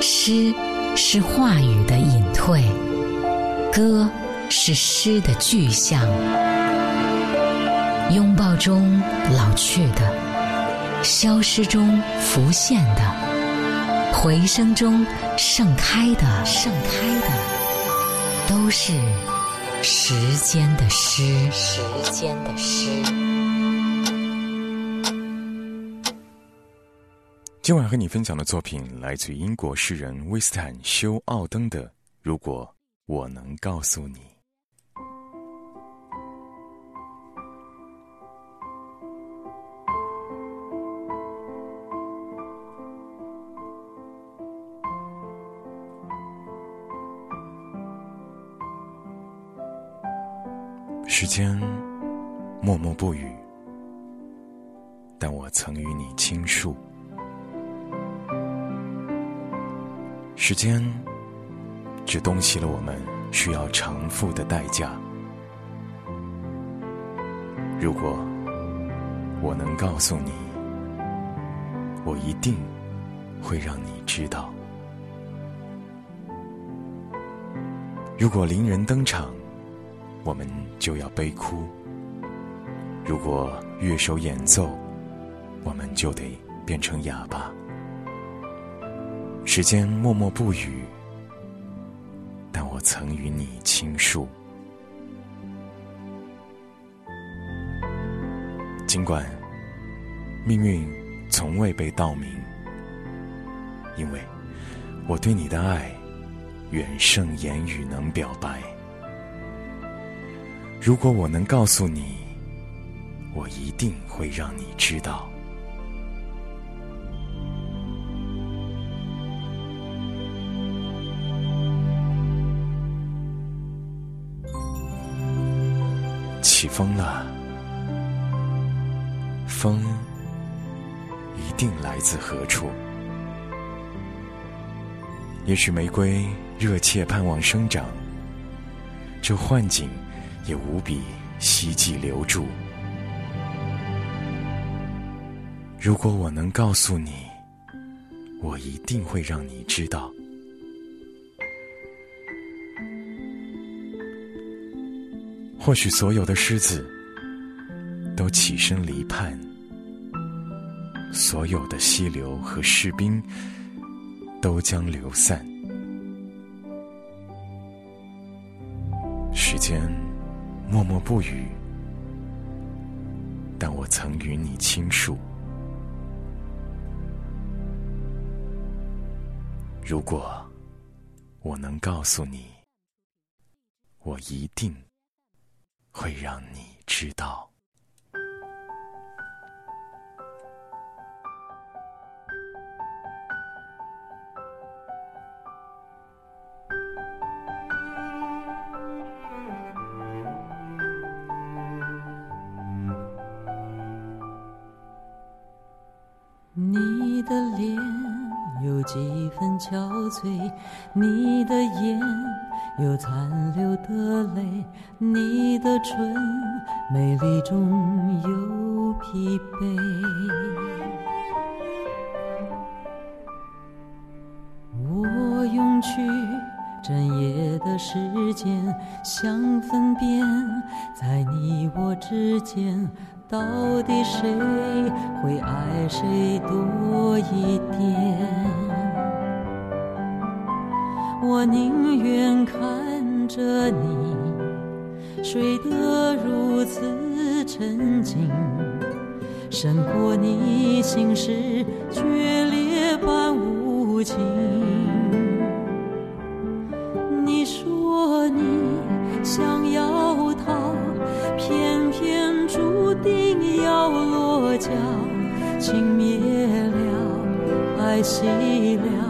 诗是话语的隐退，歌是诗的具象。拥抱中老去的，消失中浮现的，回声中盛开的，盛开的，都是时间的诗，时间的诗。今晚和你分享的作品来自于英国诗人威斯坦·休奥登的《如果我能告诉你》。时间默默不语，但我曾与你倾诉。时间只东西了我们需要偿付的代价。如果我能告诉你，我一定会让你知道。如果伶人登场，我们就要悲哭；如果乐手演奏，我们就得变成哑巴。时间默默不语，但我曾与你倾诉。尽管命运从未被道明，因为我对你的爱远胜言语能表白。如果我能告诉你，我一定会让你知道。起风了，风一定来自何处？也许玫瑰热切盼望生长，这幻景也无比希冀留住。如果我能告诉你，我一定会让你知道。或许所有的狮子都起身离叛，所有的溪流和士兵都将流散。时间默默不语，但我曾与你倾诉。如果我能告诉你，我一定。会让你知道。你的脸有几分憔悴，你的眼。有残留的泪，你的唇美丽中有疲惫。我用去整夜的时间，想分辨在你我之间，到底谁会爱谁多一点。我宁愿看着你睡得如此沉静，胜过你心事决裂般无情。你说你想要他，偏偏注定要落脚，情灭了，爱熄了。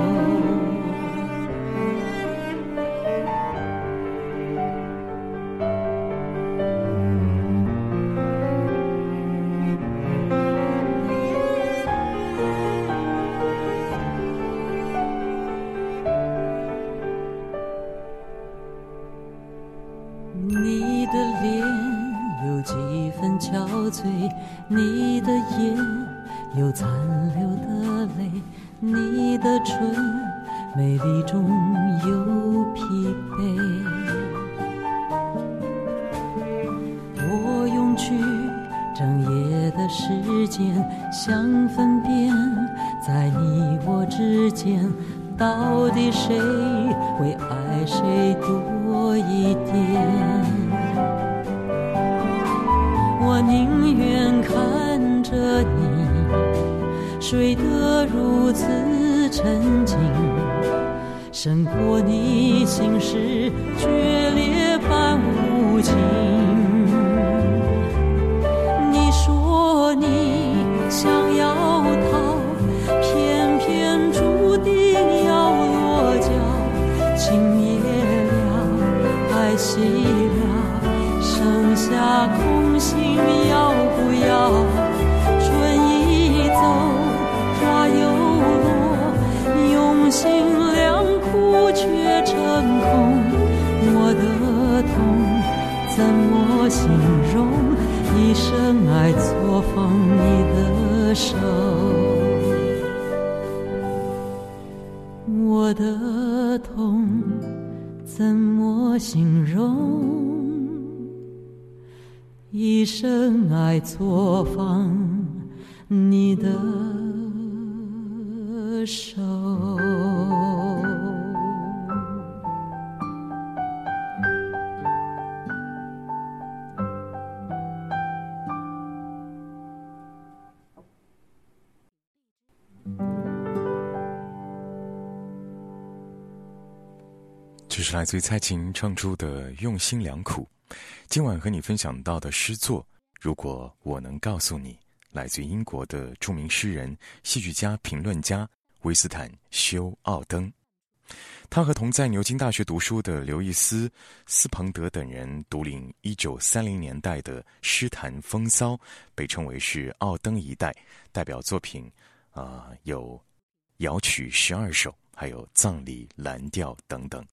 你的眼有残留的泪，你的唇美丽中有疲惫。我用去整夜的时间，想分辨在你我之间，到底谁会爱谁多一点。着你睡得如此沉静，胜过你心事决裂般无情。你说你想要逃，偏偏注定要落脚，情灭了，爱熄了，剩下空心要不要？心良苦却成空。我的痛怎么形容？一生爱错放你的手，我的痛怎么形容？一生爱错放你的手。这是来自于蔡琴唱出的用心良苦。今晚和你分享到的诗作《如果我能告诉你》，来自英国的著名诗人、戏剧家、评论家威斯坦·休·奥登。他和同在牛津大学读书的刘易斯·斯彭德等人独领1930年代的诗坛风骚，被称为是奥登一代代表作品。啊、有《摇曲十二首》，还有《葬礼蓝调》等等。